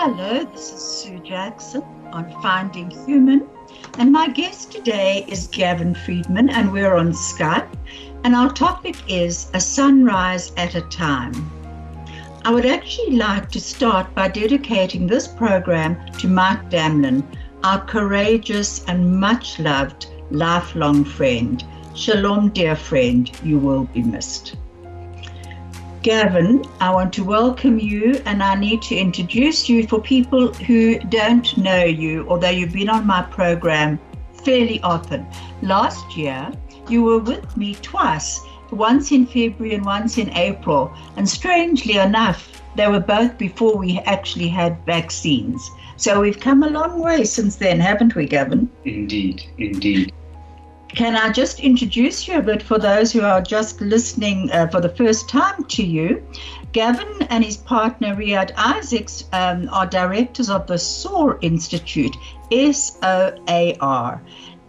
Hello, this is Sue Jackson on Finding Human. And my guest today is Gavin Friedman, and we're on Skype. And our topic is A Sunrise at a Time. I would actually like to start by dedicating this program to Mike Damlin, our courageous and much loved lifelong friend. Shalom, dear friend, you will be missed. Gavin, I want to welcome you and I need to introduce you for people who don't know you, although you've been on my program fairly often. Last year, you were with me twice, once in February and once in April, and strangely enough, they were both before we actually had vaccines. So we've come a long way since then, haven't we, Gavin? Indeed, indeed. Can I just introduce you a bit for those who are just listening uh, for the first time to you? Gavin and his partner Riyad Isaacs um, are directors of the SOAR Institute, S O A R.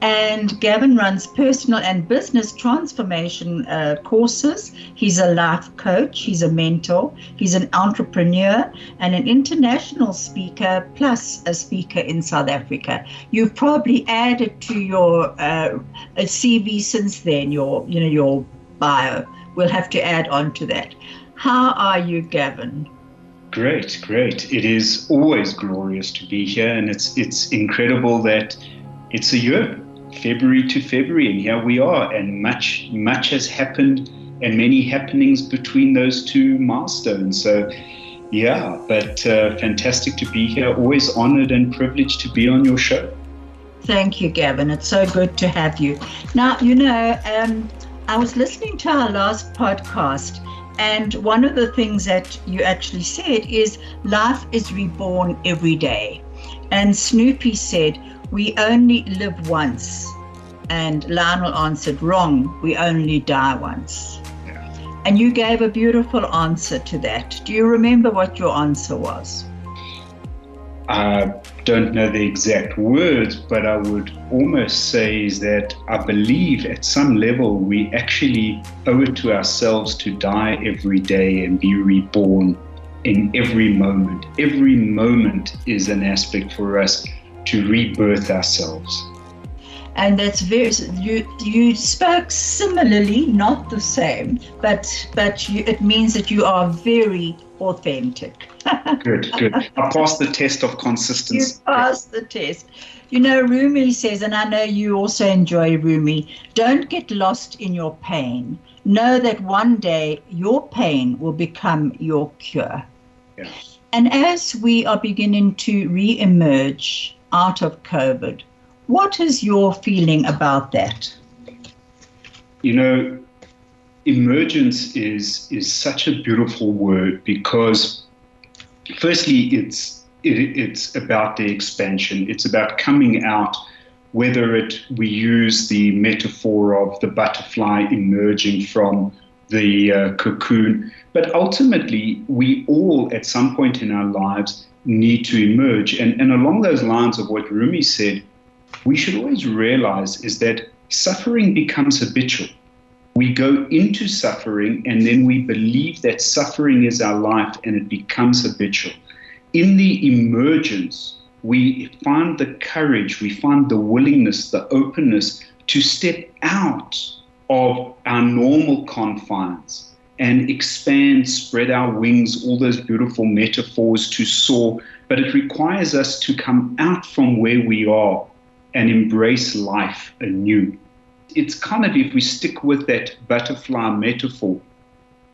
And Gavin runs personal and business transformation uh, courses. He's a life coach, he's a mentor, he's an entrepreneur, and an international speaker, plus a speaker in South Africa. You've probably added to your uh, CV since then, your you know your bio. We'll have to add on to that. How are you, Gavin? Great, great. It is always glorious to be here, and it's it's incredible that it's a year February to February, and here we are, and much much has happened, and many happenings between those two milestones. So, yeah, but uh, fantastic to be here. Always honoured and privileged to be on your show. Thank you, Gavin. It's so good to have you. Now, you know, um, I was listening to our last podcast. And one of the things that you actually said is life is reborn every day. And Snoopy said, we only live once. And Lionel answered, Wrong, we only die once. Yeah. And you gave a beautiful answer to that. Do you remember what your answer was? I don't know the exact words, but I would almost say is that I believe at some level we actually owe it to ourselves to die every day and be reborn in every moment. Every moment is an aspect for us to rebirth ourselves. And that's very you you spoke similarly, not the same, but but you, it means that you are very authentic. good, good. I passed the test of consistency. You passed the test. You know, Rumi says, and I know you also enjoy Rumi, don't get lost in your pain. Know that one day your pain will become your cure. Yeah. And as we are beginning to re emerge out of COVID. What is your feeling about that? You know, emergence is is such a beautiful word because firstly it's it, it's about the expansion. It's about coming out whether it we use the metaphor of the butterfly emerging from the uh, cocoon, but ultimately we all at some point in our lives need to emerge. And, and along those lines of what Rumi said, we should always realize is that suffering becomes habitual. We go into suffering and then we believe that suffering is our life and it becomes habitual. In the emergence, we find the courage, we find the willingness, the openness to step out of our normal confines and expand, spread our wings, all those beautiful metaphors to soar. But it requires us to come out from where we are and embrace life anew. It's kind of if we stick with that butterfly metaphor,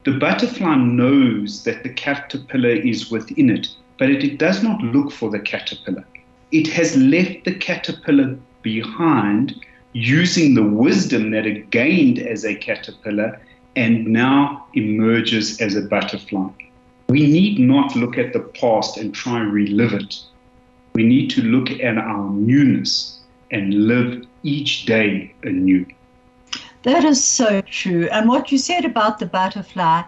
the butterfly knows that the caterpillar is within it, but it, it does not look for the caterpillar. It has left the caterpillar behind using the wisdom that it gained as a caterpillar and now emerges as a butterfly. We need not look at the past and try and relive it. We need to look at our newness and live each day anew. That is so true. And what you said about the butterfly,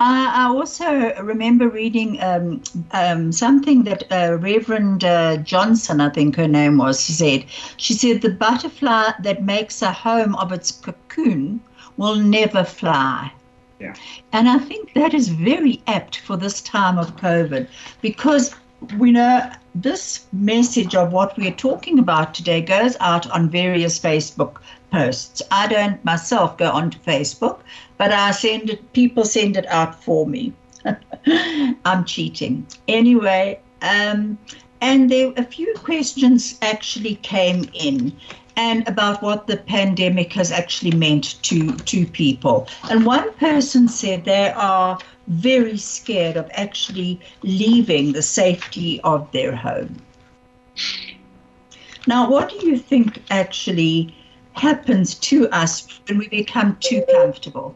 I also remember reading um, um, something that uh, Reverend uh, Johnson, I think her name was, said. She said the butterfly that makes a home of its cocoon will never fly. Yeah. And I think that is very apt for this time of COVID because we know this message of what we're talking about today goes out on various Facebook posts. I don't myself go onto Facebook, but I send it, people send it out for me. I'm cheating. Anyway, um, and there a few questions actually came in and about what the pandemic has actually meant to to people. And one person said they are very scared of actually leaving the safety of their home. Now, what do you think actually happens to us when we become too comfortable?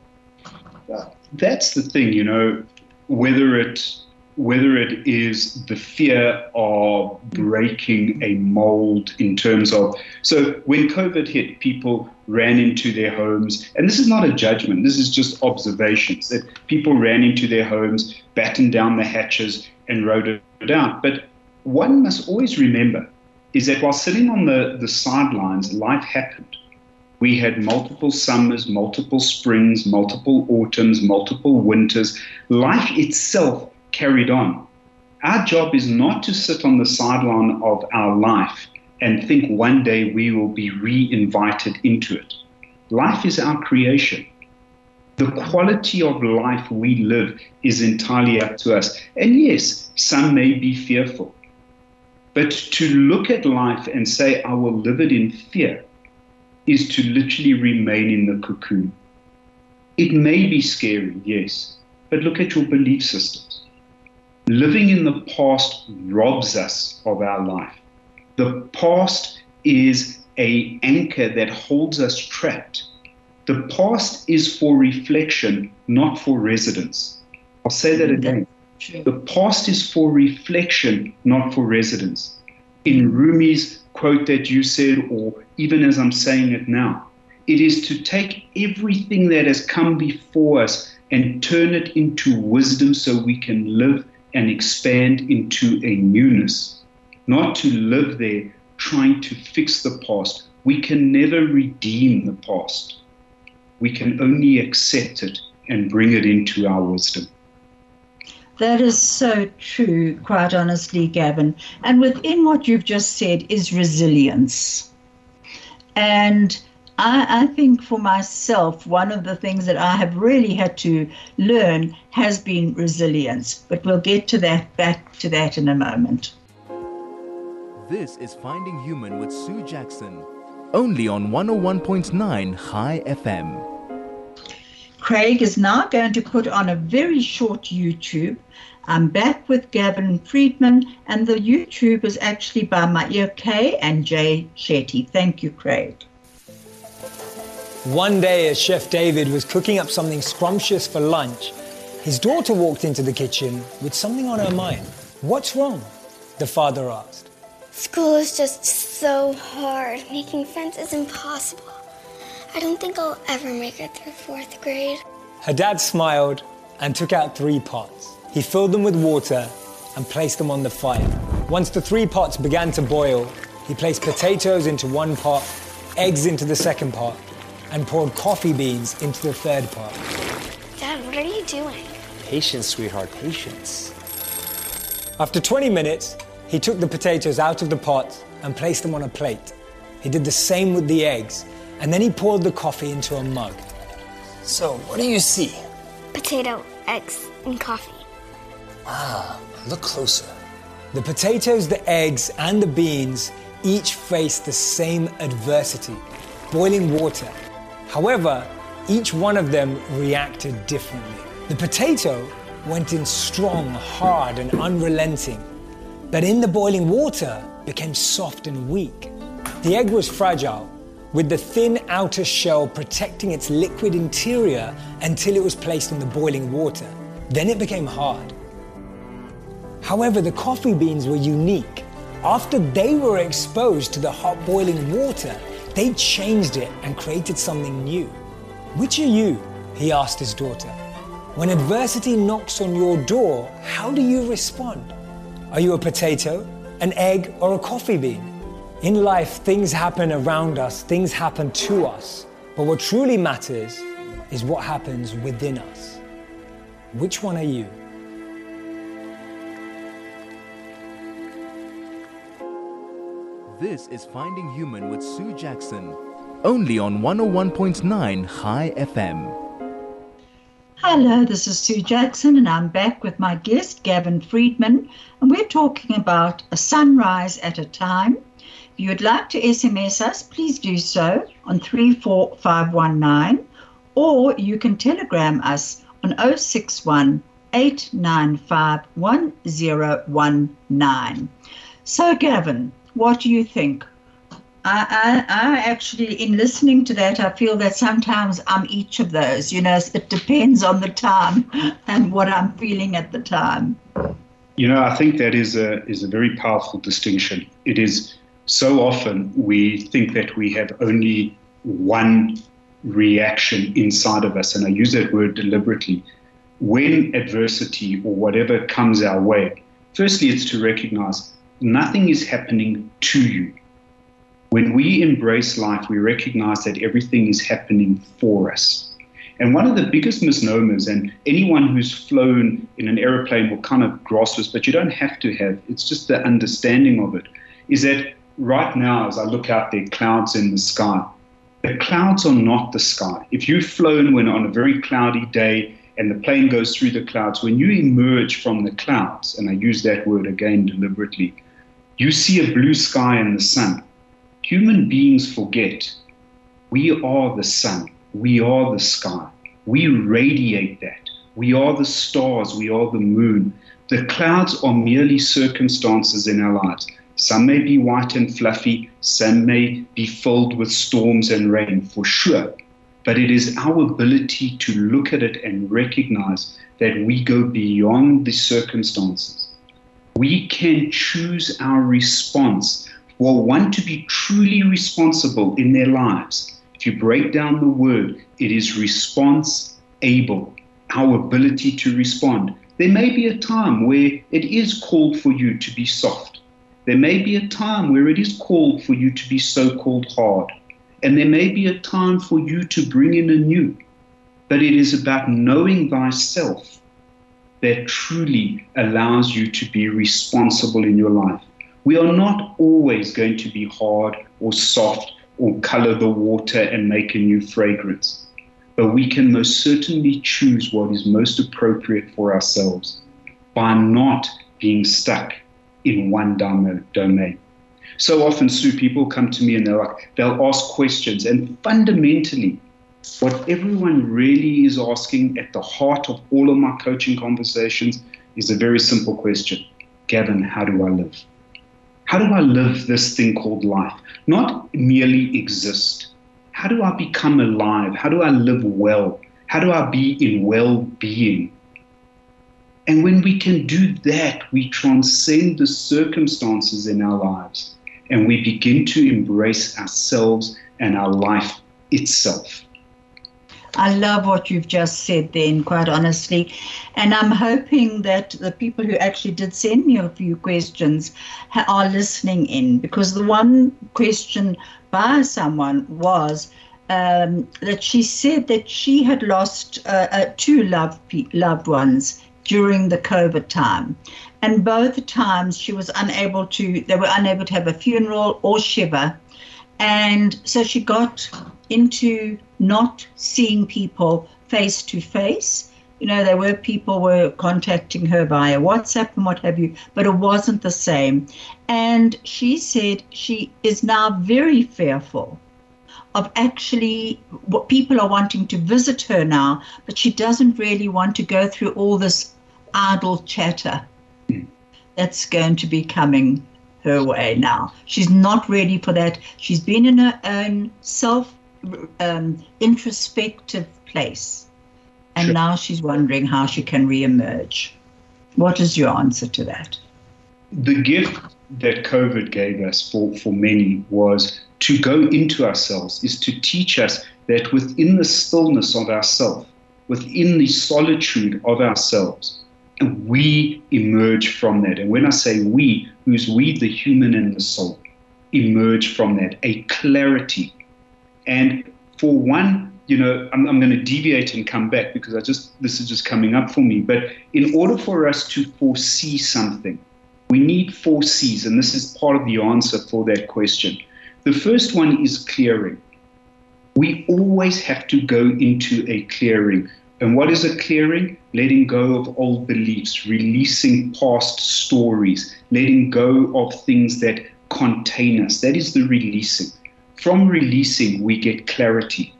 That's the thing, you know, whether it whether it is the fear of breaking a mold in terms of so when covid hit people ran into their homes and this is not a judgment this is just observations that people ran into their homes battened down the hatches and rode it out but one must always remember is that while sitting on the, the sidelines life happened we had multiple summers, multiple springs, multiple autumns, multiple winters. Life itself carried on. Our job is not to sit on the sideline of our life and think one day we will be re invited into it. Life is our creation. The quality of life we live is entirely up to us. And yes, some may be fearful. But to look at life and say, I will live it in fear, is to literally remain in the cocoon. It may be scary, yes, but look at your belief systems. Living in the past robs us of our life. The past is a anchor that holds us trapped. The past is for reflection, not for residence. I'll say that again. The past is for reflection, not for residence. In Rumi's quote that you said, or even as I'm saying it now. It is to take everything that has come before us and turn it into wisdom so we can live and expand into a newness, not to live there trying to fix the past. We can never redeem the past. We can only accept it and bring it into our wisdom. That is so true, quite honestly, Gavin. And within what you've just said is resilience. And I, I, think for myself, one of the things that I have really had to learn has been resilience. But we'll get to that back to that in a moment. This is Finding Human with Sue Jackson, only on 101.9 High FM. Craig is now going to put on a very short YouTube. I'm back with Gavin Friedman, and the YouTube is actually by Maia K and Jay Shetty. Thank you, Craig. One day, as Chef David was cooking up something scrumptious for lunch, his daughter walked into the kitchen with something on her mind. What's wrong? The father asked. School is just so hard. Making friends is impossible. I don't think I'll ever make it through fourth grade. Her dad smiled and took out three pots. He filled them with water and placed them on the fire. Once the three pots began to boil, he placed potatoes into one pot, eggs into the second pot, and poured coffee beans into the third pot. Dad, what are you doing? Patience, sweetheart, patience. After 20 minutes, he took the potatoes out of the pot and placed them on a plate. He did the same with the eggs and then he poured the coffee into a mug. So, what do you see? Potato, eggs, and coffee. Ah, look closer. The potatoes, the eggs, and the beans each faced the same adversity boiling water. However, each one of them reacted differently. The potato went in strong, hard, and unrelenting, but in the boiling water became soft and weak. The egg was fragile, with the thin outer shell protecting its liquid interior until it was placed in the boiling water. Then it became hard. However, the coffee beans were unique. After they were exposed to the hot boiling water, they changed it and created something new. Which are you? He asked his daughter. When adversity knocks on your door, how do you respond? Are you a potato, an egg, or a coffee bean? In life, things happen around us, things happen to us. But what truly matters is what happens within us. Which one are you? This is Finding Human with Sue Jackson, only on 101.9 High FM. Hello, this is Sue Jackson, and I'm back with my guest, Gavin Friedman, and we're talking about a sunrise at a time. If you would like to SMS us, please do so on 34519, or you can telegram us on 061 895 1019. So, Gavin, what do you think? I, I, I actually, in listening to that, I feel that sometimes I'm each of those. You know, it depends on the time and what I'm feeling at the time. You know, I think that is a is a very powerful distinction. It is so often we think that we have only one reaction inside of us, and I use that word deliberately. When adversity or whatever comes our way, firstly, it's to recognize nothing is happening to you. When we embrace life, we recognize that everything is happening for us. And one of the biggest misnomers, and anyone who's flown in an aeroplane will kind of grasp this, but you don't have to have, it's just the understanding of it, is that right now, as I look out there, clouds in the sky, the clouds are not the sky. If you've flown when on a very cloudy day and the plane goes through the clouds, when you emerge from the clouds, and I use that word again deliberately, you see a blue sky and the sun. Human beings forget we are the sun, we are the sky, we radiate that. We are the stars, we are the moon. The clouds are merely circumstances in our lives. Some may be white and fluffy, some may be filled with storms and rain, for sure. But it is our ability to look at it and recognize that we go beyond the circumstances we can choose our response. For one to be truly responsible in their lives, if you break down the word, it is response able, our ability to respond. There may be a time where it is called for you to be soft. There may be a time where it is called for you to be so called hard. And there may be a time for you to bring in a new. But it is about knowing thyself that truly allows you to be responsible in your life. We are not always going to be hard or soft or color the water and make a new fragrance, but we can most certainly choose what is most appropriate for ourselves by not being stuck in one domain. So often, Sue, people come to me and they're like, they'll ask questions, and fundamentally, what everyone really is asking at the heart of all of my coaching conversations is a very simple question Gavin, how do I live? How do I live this thing called life? Not merely exist. How do I become alive? How do I live well? How do I be in well being? And when we can do that, we transcend the circumstances in our lives and we begin to embrace ourselves and our life itself. I love what you've just said then, quite honestly. And I'm hoping that the people who actually did send me a few questions are listening in because the one question by someone was um, that she said that she had lost uh, uh, two loved, loved ones during the COVID time. And both times she was unable to, they were unable to have a funeral or shiva. And so she got into not seeing people face to face. You know, there were people were contacting her via WhatsApp and what have you, but it wasn't the same. And she said she is now very fearful of actually what people are wanting to visit her now, but she doesn't really want to go through all this idle chatter that's going to be coming her way now. She's not ready for that. She's been in her own self um, introspective place. And sure. now she's wondering how she can reemerge. What is your answer to that? The gift that COVID gave us for, for many was to go into ourselves, is to teach us that within the stillness of ourself, within the solitude of ourselves, we emerge from that. And when I say we, who's we, the human and the soul, emerge from that, a clarity. And for one, you know, I'm, I'm going to deviate and come back because I just, this is just coming up for me. But in order for us to foresee something, we need four C's, and this is part of the answer for that question. The first one is clearing. We always have to go into a clearing. And what is a clearing? Letting go of old beliefs, releasing past stories, letting go of things that contain us. That is the releasing. From releasing, we get clarity.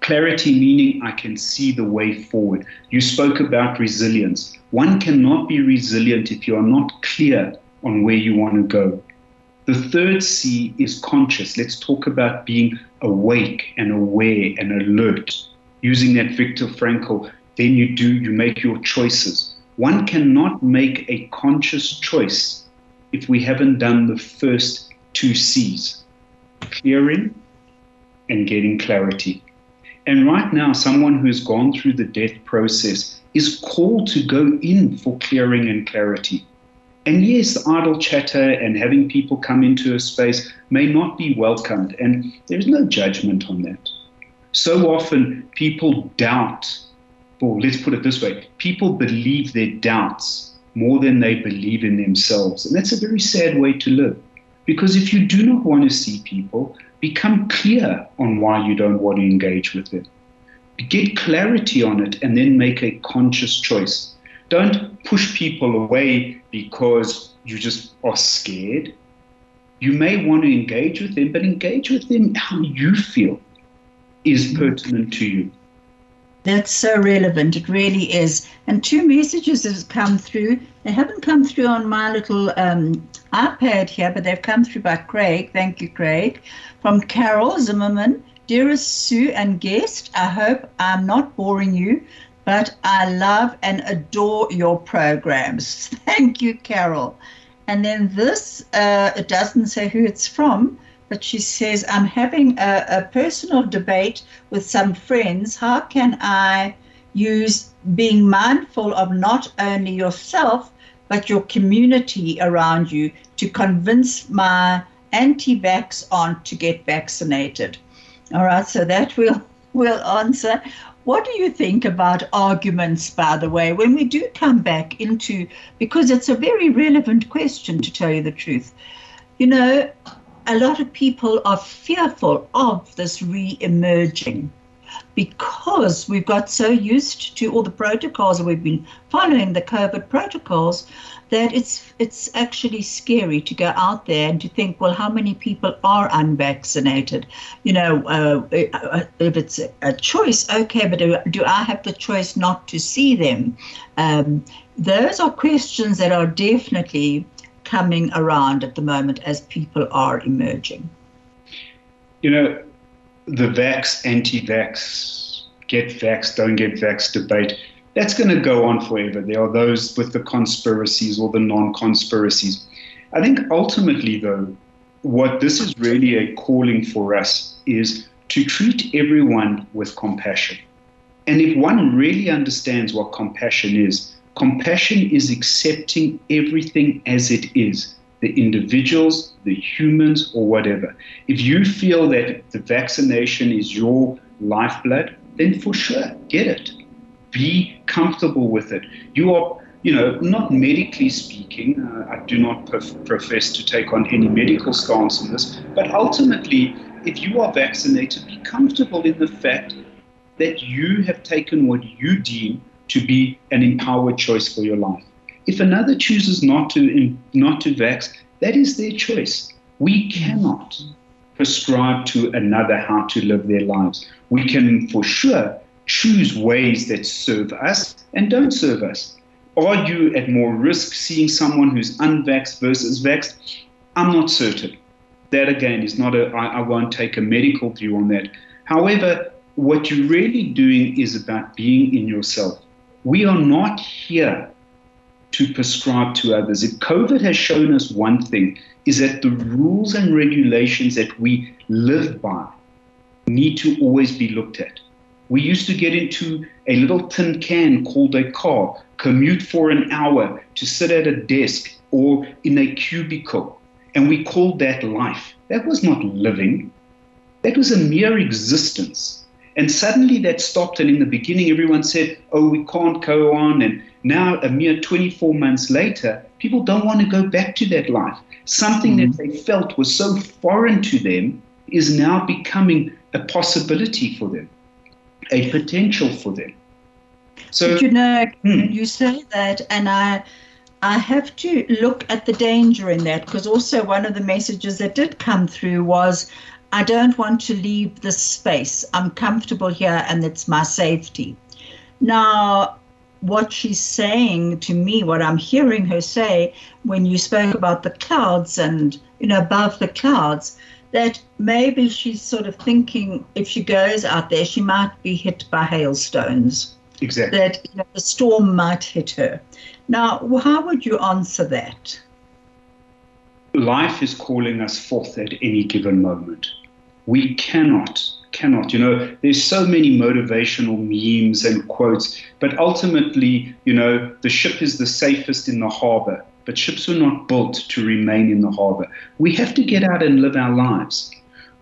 Clarity meaning I can see the way forward. You spoke about resilience. One cannot be resilient if you are not clear on where you want to go. The third C is conscious. Let's talk about being awake and aware and alert. Using that Viktor Frankl, then you do, you make your choices. One cannot make a conscious choice if we haven't done the first two C's clearing and getting clarity. And right now, someone who's gone through the death process is called to go in for clearing and clarity. And yes, idle chatter and having people come into a space may not be welcomed, and there's no judgment on that. So often people doubt, or let's put it this way people believe their doubts more than they believe in themselves. And that's a very sad way to live. Because if you do not want to see people, become clear on why you don't want to engage with them get clarity on it, and then make a conscious choice. Don't push people away because you just are scared. You may want to engage with them, but engage with them how you feel is pertinent to you. That's so relevant. It really is. And two messages have come through. They haven't come through on my little um, iPad here, but they've come through by Craig. Thank you, Craig. From Carol Zimmerman. Dearest Sue and guest, I hope I'm not boring you, but I love and adore your programs. Thank you, Carol. And then this, uh, it doesn't say who it's from, but she says, I'm having a, a personal debate with some friends. How can I use being mindful of not only yourself, but your community around you to convince my anti vax aunt to get vaccinated? All right, so that will will answer. What do you think about arguments, by the way, when we do come back into, because it's a very relevant question to tell you the truth. You know, a lot of people are fearful of this re emerging because we've got so used to all the protocols and we've been following the COVID protocols that it's it's actually scary to go out there and to think, well, how many people are unvaccinated? You know, uh, uh if it's a choice, okay, but do, do, I have the choice not to see them? Um, those are questions that are definitely coming around at the moment as people are emerging. You know, the vax, anti-vax, get vax, don't get vax debate that's going to go on forever. There are those with the conspiracies or the non conspiracies. I think ultimately, though, what this is really a calling for us is to treat everyone with compassion. And if one really understands what compassion is, compassion is accepting everything as it is the individuals, the humans, or whatever. If you feel that the vaccination is your lifeblood, then for sure, get it be comfortable with it. You are, you know, not medically speaking, uh, I do not prof- profess to take on any medical stance on this, but ultimately, if you are vaccinated, be comfortable in the fact that you have taken what you deem to be an empowered choice for your life. If another chooses not to not to vax, that is their choice. We cannot prescribe to another how to live their lives. We can for sure choose ways that serve us and don't serve us. Are you at more risk seeing someone who's unvaxxed versus vaxxed? I'm not certain. That again is not a, I, I won't take a medical view on that. However, what you're really doing is about being in yourself. We are not here to prescribe to others. If COVID has shown us one thing, is that the rules and regulations that we live by need to always be looked at. We used to get into a little tin can called a car, commute for an hour to sit at a desk or in a cubicle, and we called that life. That was not living, that was a mere existence. And suddenly that stopped, and in the beginning, everyone said, Oh, we can't go on. And now, a mere 24 months later, people don't want to go back to that life. Something mm-hmm. that they felt was so foreign to them is now becoming a possibility for them, a potential for them. So, but you know, hmm. you say that, and I. I have to look at the danger in that because also one of the messages that did come through was I don't want to leave this space. I'm comfortable here and it's my safety. Now, what she's saying to me, what I'm hearing her say when you spoke about the clouds and, you know, above the clouds, that maybe she's sort of thinking if she goes out there, she might be hit by hailstones. Exactly. That you know, the storm might hit her. Now, how would you answer that? Life is calling us forth at any given moment we cannot cannot you know there's so many motivational memes and quotes but ultimately you know the ship is the safest in the harbor but ships were not built to remain in the harbor. We have to get out and live our lives.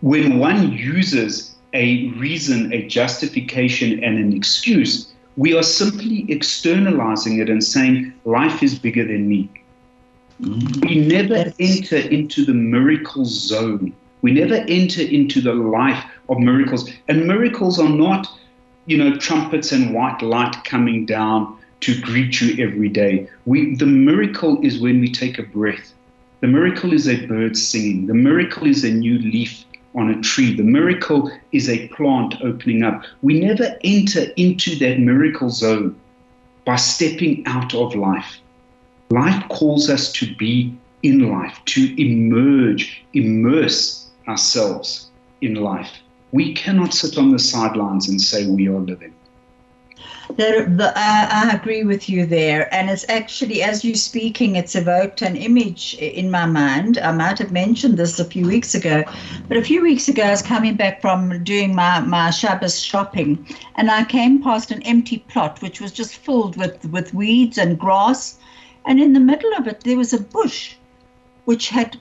When one uses a reason a justification and an excuse we are simply externalizing it and saying life is bigger than me. Mm-hmm. we never enter into the miracle zone we never enter into the life of miracles. And miracles are not, you know, trumpets and white light coming down to greet you every day. We, the miracle is when we take a breath. The miracle is a bird singing. The miracle is a new leaf on a tree. The miracle is a plant opening up. We never enter into that miracle zone by stepping out of life. Life calls us to be in life, to emerge, immerse ourselves in life. We cannot sit on the sidelines and say we are living. There, the, I agree with you there. And it's actually, as you're speaking, it's evoked an image in my mind. I might have mentioned this a few weeks ago, but a few weeks ago, I was coming back from doing my, my Shabbos shopping, and I came past an empty plot, which was just filled with, with weeds and grass. And in the middle of it, there was a bush which had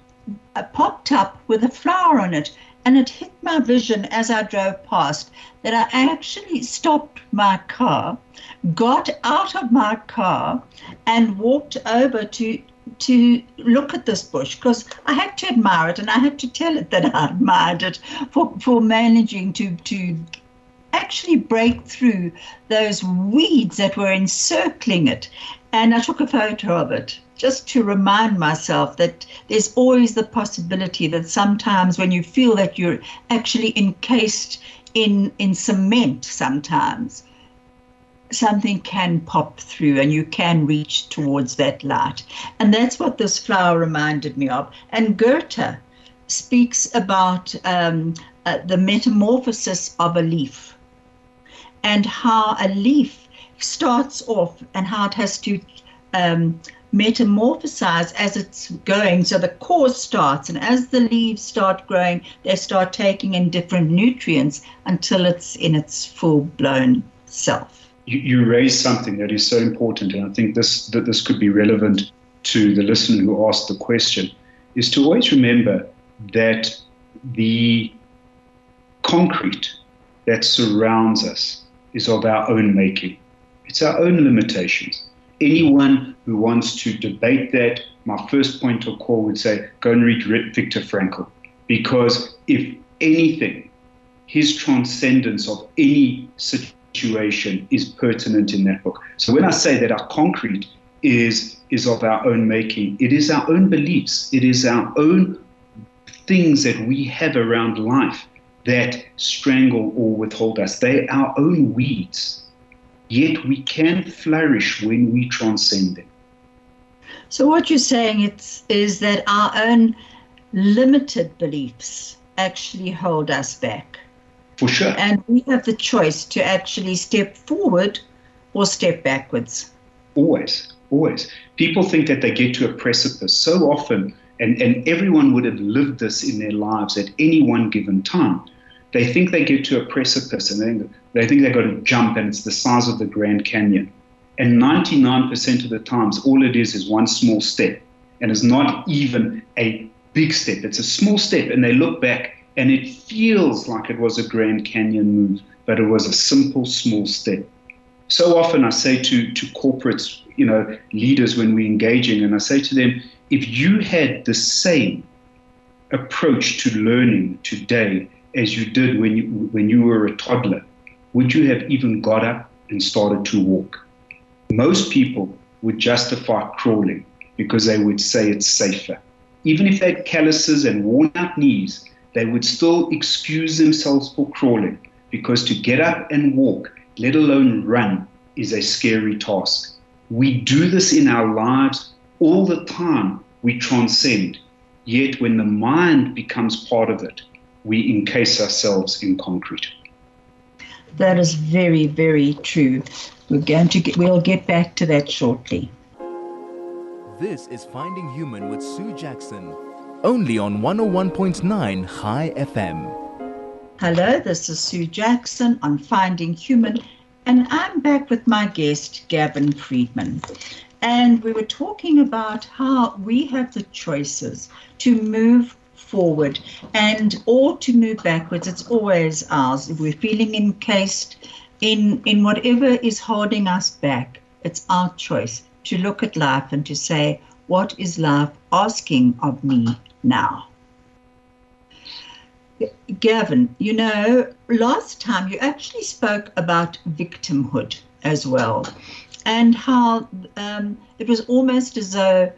Uh, popped up with a flower on it. And it hit my vision as I drove past that I actually stopped my car, got out of my car, and walked over to to look at this bush because I had to admire it and I had to tell it that I admired it for, for managing to to actually break through those weeds that were encircling it. And I took a photo of it just to remind myself that there's always the possibility that sometimes when you feel that you're actually encased in in cement sometimes something can pop through and you can reach towards that light. And that's what this flower reminded me of. And goethe speaks about um, uh, the metamorphosis of a leaf and how a leaf starts off and how it has to um, metamorphosize as it's going. So the core starts, and as the leaves start growing, they start taking in different nutrients until it's in its full blown self. You, you raise something that is so important, and I think this that this could be relevant to the listener who asked the question, is to always remember that the concrete that surrounds us is of our own making. It's our own limitations anyone who wants to debate that, my first point of call would say go and read Viktor Frankl. Because if anything, his transcendence of any situation is pertinent in that book. So when I say that our concrete is is of our own making, it is our own beliefs, it is our own things that we have around life that strangle or withhold us. They're our own weeds yet we can flourish when we transcend them. So what you're saying it's, is that our own limited beliefs actually hold us back. For sure. And we have the choice to actually step forward or step backwards. Always, always. People think that they get to a precipice so often, and, and everyone would have lived this in their lives at any one given time. They think they get to a precipice and they, they think they've got to jump, and it's the size of the Grand Canyon. And 99% of the times, all it is is one small step, and it's not even a big step. It's a small step, and they look back, and it feels like it was a Grand Canyon move, but it was a simple, small step so often I say to, to corporates, you know, leaders when we're engaging, and I say to them, if you had the same approach to learning today as you did when you, when you were a toddler, would you have even got up and started to walk? Most people would justify crawling because they would say it's safer. Even if they had calluses and worn out knees, they would still excuse themselves for crawling because to get up and walk let alone run, is a scary task. We do this in our lives all the time. We transcend. Yet when the mind becomes part of it, we encase ourselves in concrete. That is very, very true. We're going to get, we'll get back to that shortly. This is Finding Human with Sue Jackson, only on 101.9 High FM. Hello, this is Sue Jackson on Finding Human, and I'm back with my guest, Gavin Friedman. And we were talking about how we have the choices to move forward and or to move backwards. It's always ours. If we're feeling encased in, in whatever is holding us back, it's our choice to look at life and to say, what is life asking of me now? Gavin, you know, last time you actually spoke about victimhood as well, and how um, it was almost as though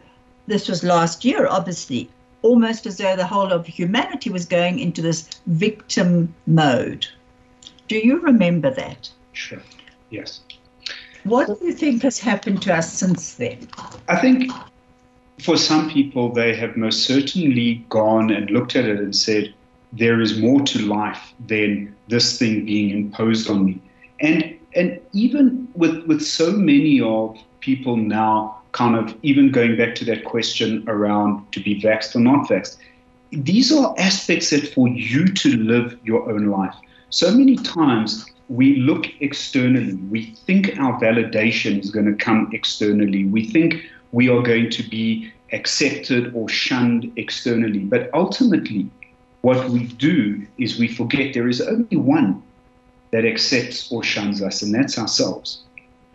this was last year, obviously, almost as though the whole of humanity was going into this victim mode. Do you remember that? Sure, yes. What do you think has happened to us since then? I think for some people, they have most certainly gone and looked at it and said, there is more to life than this thing being imposed on me. And and even with with so many of people now kind of even going back to that question around to be vaxxed or not vaxxed, these are aspects that for you to live your own life. So many times we look externally, we think our validation is going to come externally, we think we are going to be accepted or shunned externally, but ultimately what we do is we forget there is only one that accepts or shuns us, and that's ourselves.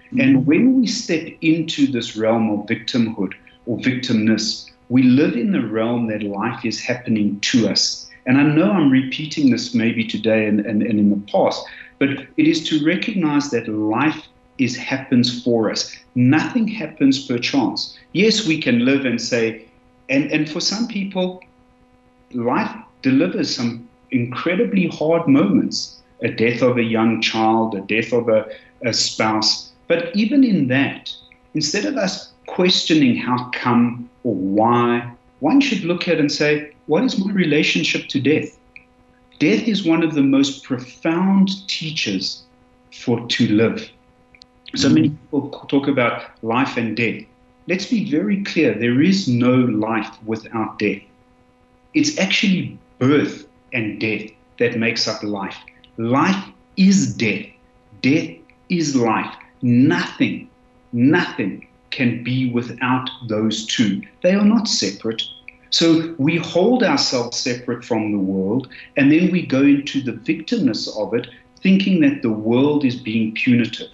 Mm-hmm. And when we step into this realm of victimhood or victimness, we live in the realm that life is happening to us. And I know I'm repeating this maybe today and, and, and in the past, but it is to recognize that life is happens for us. Nothing happens per chance. Yes, we can live and say, and, and for some people, life delivers some incredibly hard moments a death of a young child, a death of a, a spouse. But even in that, instead of us questioning how come or why, one should look at and say, what is my relationship to death? Death is one of the most profound teachers for to live. So many mm. people talk about life and death. Let's be very clear there is no life without death. It's actually birth and death that makes up life. Life is death. Death is life. Nothing, nothing can be without those two. They are not separate. So we hold ourselves separate from the world, and then we go into the victimness of it, thinking that the world is being punitive.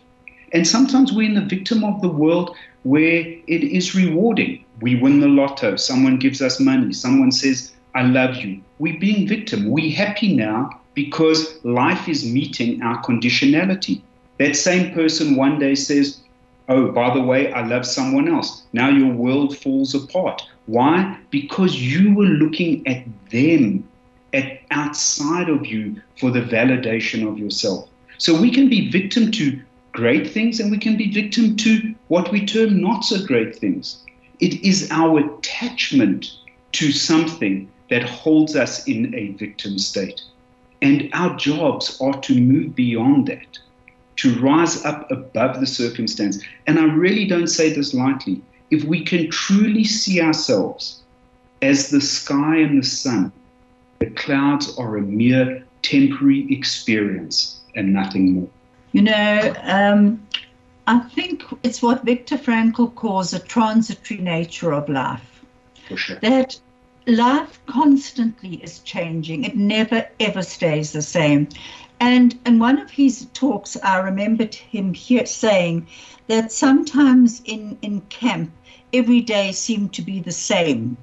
And sometimes we're in the victim of the world where it is rewarding. We win the lotto, someone gives us money, someone says, I love you. We're being victim. We're happy now because life is meeting our conditionality. That same person one day says, Oh, by the way, I love someone else. Now your world falls apart. Why? Because you were looking at them, at outside of you for the validation of yourself. So we can be victim to great things and we can be victim to what we term not so great things. It is our attachment to something that holds us in a victim state. And our jobs are to move beyond that. To rise up above the circumstance. And I really don't say this lightly. If we can truly see ourselves as the sky and the sun, the clouds are a mere temporary experience and nothing more. You know, um, I think it's what Viktor Frankl calls a transitory nature of life. For sure. That life constantly is changing. It never ever stays the same. And in one of his talks, I remembered him here saying that sometimes in, in camp, every day seemed to be the same,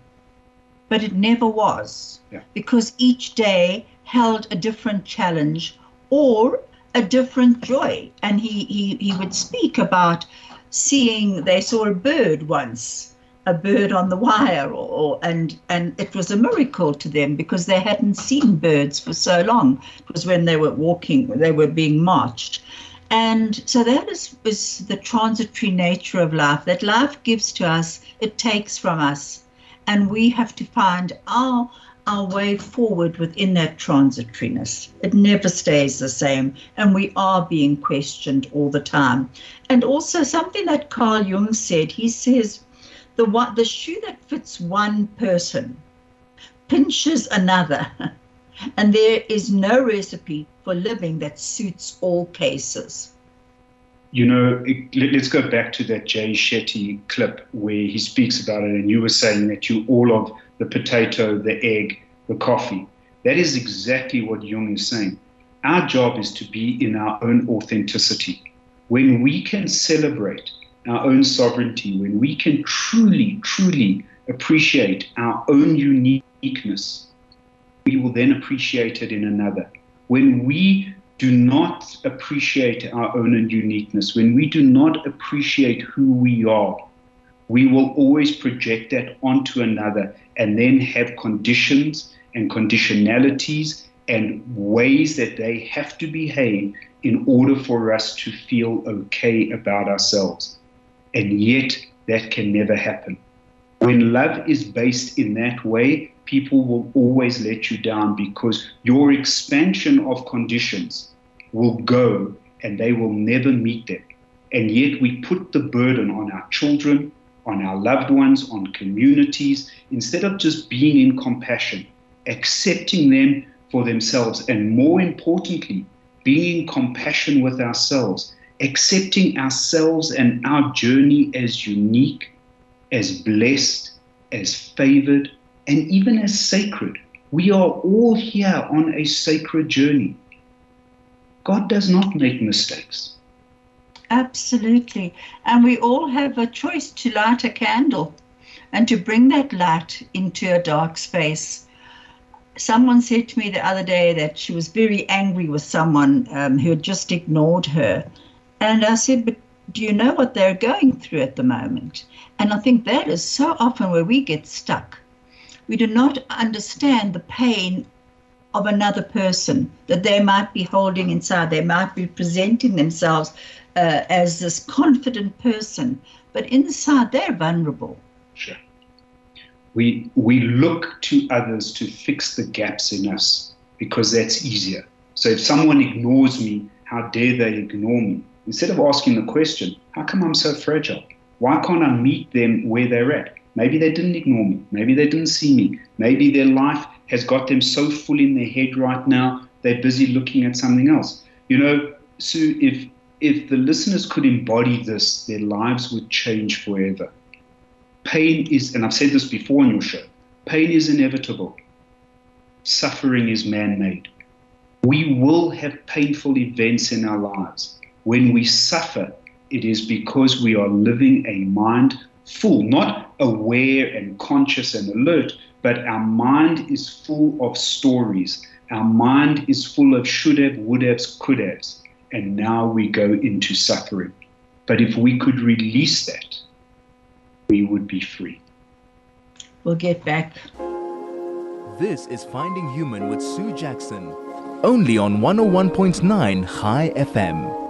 but it never was Yeah. because each day held a different challenge or a different joy. And he, he, he would speak about seeing, they saw a bird once a bird on the wire or, or, and and it was a miracle to them because they hadn't seen birds for so long. It was when they were walking they were being marched. And so that is, is the transitory nature of life that life gives to us it takes from us. And we have to find our our way forward within that transitoriness. It never stays the same and we are being questioned all the time. And also something that carl jung said he says the one the shoe that fits one person pinches another and there is no recipe for living that suits all cases You know, it, let- let's go back to that Jay Shetty clip where he speaks about it, and you were saying that you all of the potato, the egg, the coffee. That is exactly what Jung is saying. Our job is to be in our own authenticity. When we can celebrate our own sovereignty, when we can truly, truly appreciate our own uniqueness, we will then appreciate it in another. When we do not appreciate our own uniqueness, when we do not appreciate who we are, we will always project that onto another and then have conditions and conditionalities and ways that they have to behave in order for us to feel okay about ourselves. And yet, that can never happen. When love is based in that way, people will always let you down because your expansion of conditions will go and they will never meet them. And yet we put the burden on our children, on our loved ones, on communities, instead of just being in compassion, accepting them for themselves, and more importantly, being in compassion with ourselves, accepting ourselves and our journey as unique, as blessed, as favored, and even as sacred. We are all here on a sacred journey. God does not make mistakes. Absolutely. And we all have a choice to light a candle and to bring that light into a dark space. Someone said to me the other day that she was very angry with someone um, who had just ignored her. And I said, But do you know what they're going through at the moment? And I think that is so often where we get stuck. We do not understand the pain of another person that they might be holding inside. They might be presenting themselves uh, as this confident person, but inside they're vulnerable. Sure. We, we look to others to fix the gaps in us because that's easier. So if someone ignores me, how dare they ignore me? Instead of asking the question, how come I'm so fragile? Why can't I meet them where they're at? Maybe they didn't ignore me. Maybe they didn't see me. Maybe their life has got them so full in their head right now, they're busy looking at something else. You know, Sue, if if the listeners could embody this, their lives would change forever. Pain is, and I've said this before on your show, pain is inevitable. Suffering is man made. We will have painful events in our lives. When we suffer, it is because we are living a mind full, not aware and conscious and alert, but our mind is full of stories. Our mind is full of should have, would haves, could haves. And now we go into suffering. But if we could release that, we would be free. We'll get back. This is Finding Human with Sue Jackson, only on 101.9 Chai FM.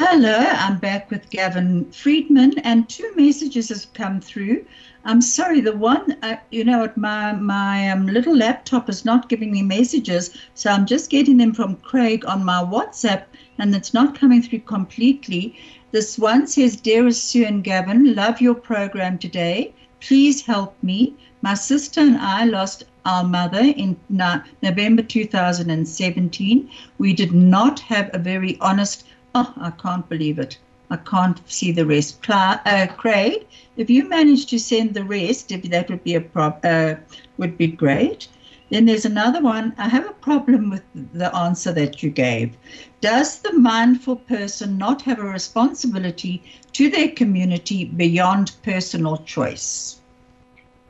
Hello, I'm back with Gavin Friedman, and two messages have come through. I'm sorry, the one, uh, you know, my my um, little laptop is not giving me messages, so I'm just getting them from Craig on my WhatsApp. and it's not coming through completely. This one says, Dearest Sue and Gavin, love your program today. Please help me. My sister and I lost our mother in November 2017. We did not have a very honest, oh, I can't believe it. I can't see the rest. Cla- uh, Craig, if you manage to send the rest, if that would be a prob- uh, would be great. Then there's another one. I have a problem with the answer that you gave. Does the mindful person not have a responsibility to their community beyond personal choice?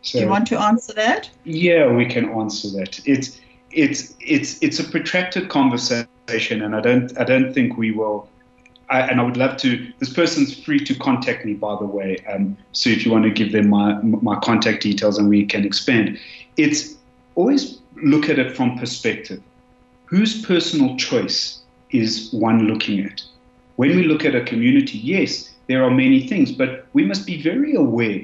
So, Do you want to answer that? Yeah, we can answer that. It's it's it's it's a protracted conversation, and I don't I don't think we will. I, and I would love to. This person's free to contact me, by the way. Um, so if you want to give them my my contact details, and we can expand. It's always look at it from perspective. Whose personal choice is one looking at? When we look at a community, yes, there are many things, but we must be very aware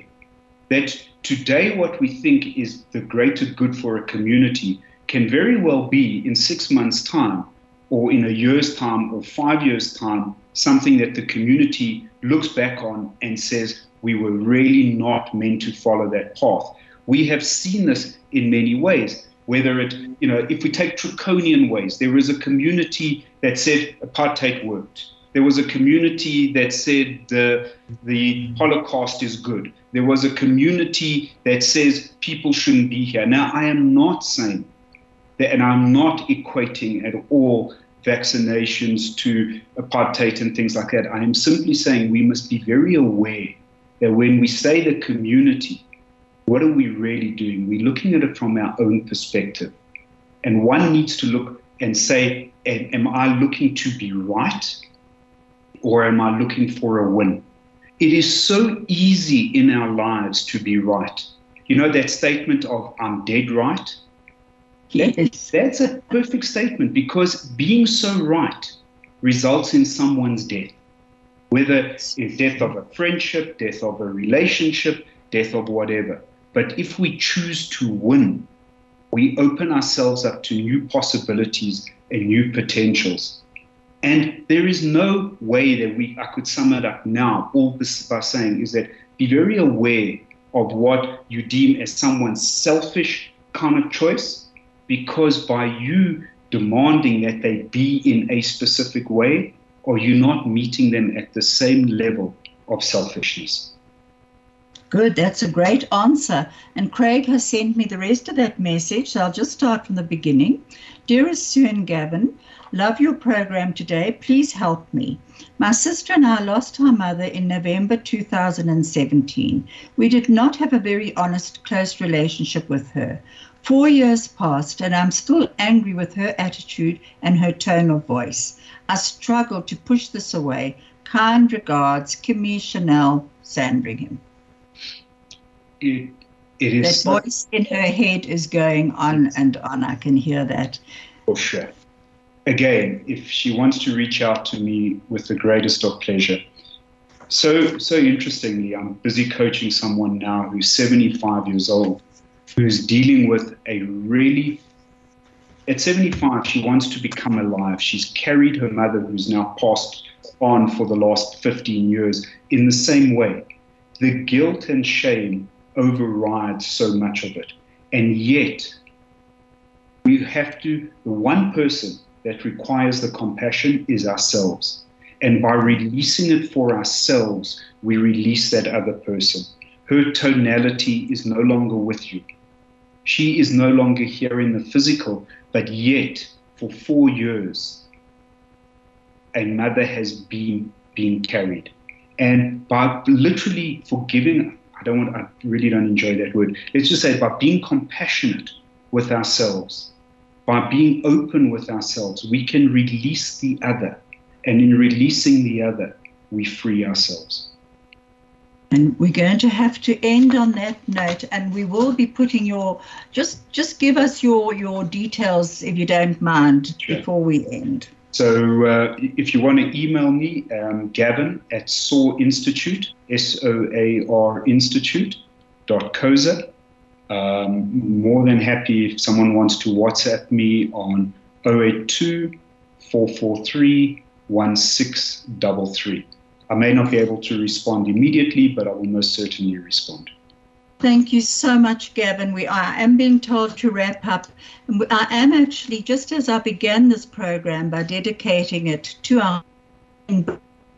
that today what we think is the greater good for a community can very well be in six months' time or in a year's time or five years' time something that the community looks back on and says we were really not meant to follow that path. We have seen this in many ways. Whether it, you know, if we take draconian ways, there was a community that said apartheid worked. There was a community that said the, the Holocaust is good. There was a community that says people shouldn't be here. Now, I am not saying that, and I'm not equating at all vaccinations to apartheid and things like that. I am simply saying we must be very aware that when we say the community, what are we really doing? We're looking at it from our own perspective. And one needs to look and say, am I looking to be right or am I looking for a win? It is so easy in our lives to be right. You know that statement of I'm dead right? Yes. That's a perfect statement because being so right results in someone's death. Whether it's death of a friendship, death of a relationship, death of whatever. But if we choose to win, we open ourselves up to new possibilities and new potentials. And there is no way that we I could sum it up now, all by saying is that be very aware of what you deem as someone's selfish kind of choice, because by you demanding that they be in a specific way, are you not meeting them at the same level of selfishness? Good, that's a great answer. And Craig has sent me the rest of that message, so I'll just start from the beginning. Dearest Sue and Gavin, love your program today. Please help me. My sister and I lost our mother in November 2017. We did not have a very honest, close relationship with her. Four years passed, and I'm still angry with her attitude and her tone of voice. I struggle to push this away. Kind regards, Kimmy Chanel Sandringham. It, it is That voice in her head is going on and on. I can hear that. for sure. Again, if she wants to reach out to me with the greatest of pleasure. So, so interestingly, I'm busy coaching someone now who's 75 years old, who's dealing with a really at 75, she wants to become alive. She's carried her mother, who's now passed on for the last 15 years, in the same way. The guilt and shame overrides so much of it. And yet, we have to, the one person that requires the compassion is ourselves. And by releasing it for ourselves, we release that other person. Her tonality is no longer with you. She is no longer here in the physical, but yet, for four years, a mother has been being carried. And by literally forgiving, I don't want, I really don't enjoy that word. Let's just say by being compassionate with ourselves, by being open with ourselves, we can release the other. And in releasing the other, we free ourselves. And we're going to have to end on that note, and we will be putting your just just give us your your details if you don't mind Sure. before we end. So uh, if you want to email me, um, Gavin at SOAR Institute, S O A R Institute dot COSA. Um, more than happy if someone wants to WhatsApp me on 082 443 1633. I may not be able to respond immediately, but I will most certainly respond. Thank you so much, Gavin. We I am being told to wrap up. I am actually, just as I began this program by dedicating it to our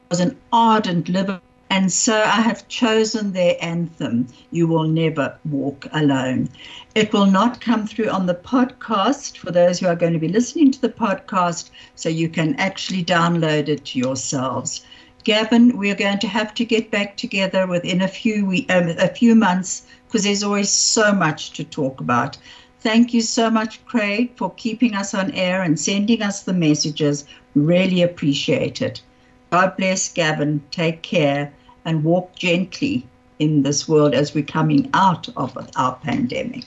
was an ardent liver, and so I have chosen their anthem, You Will Never Walk Alone. It will not come through on the podcast for those who are going to be listening to the podcast, so you can actually download it yourselves. Gavin, we're going to have to get back together within a few we- um, a few months because there's always so much to talk about. Thank you so much, Craig, for keeping us on air and sending us the messages. Really appreciate it. God bless Gavin. Take care and walk gently in this world as we're coming out of our pandemic.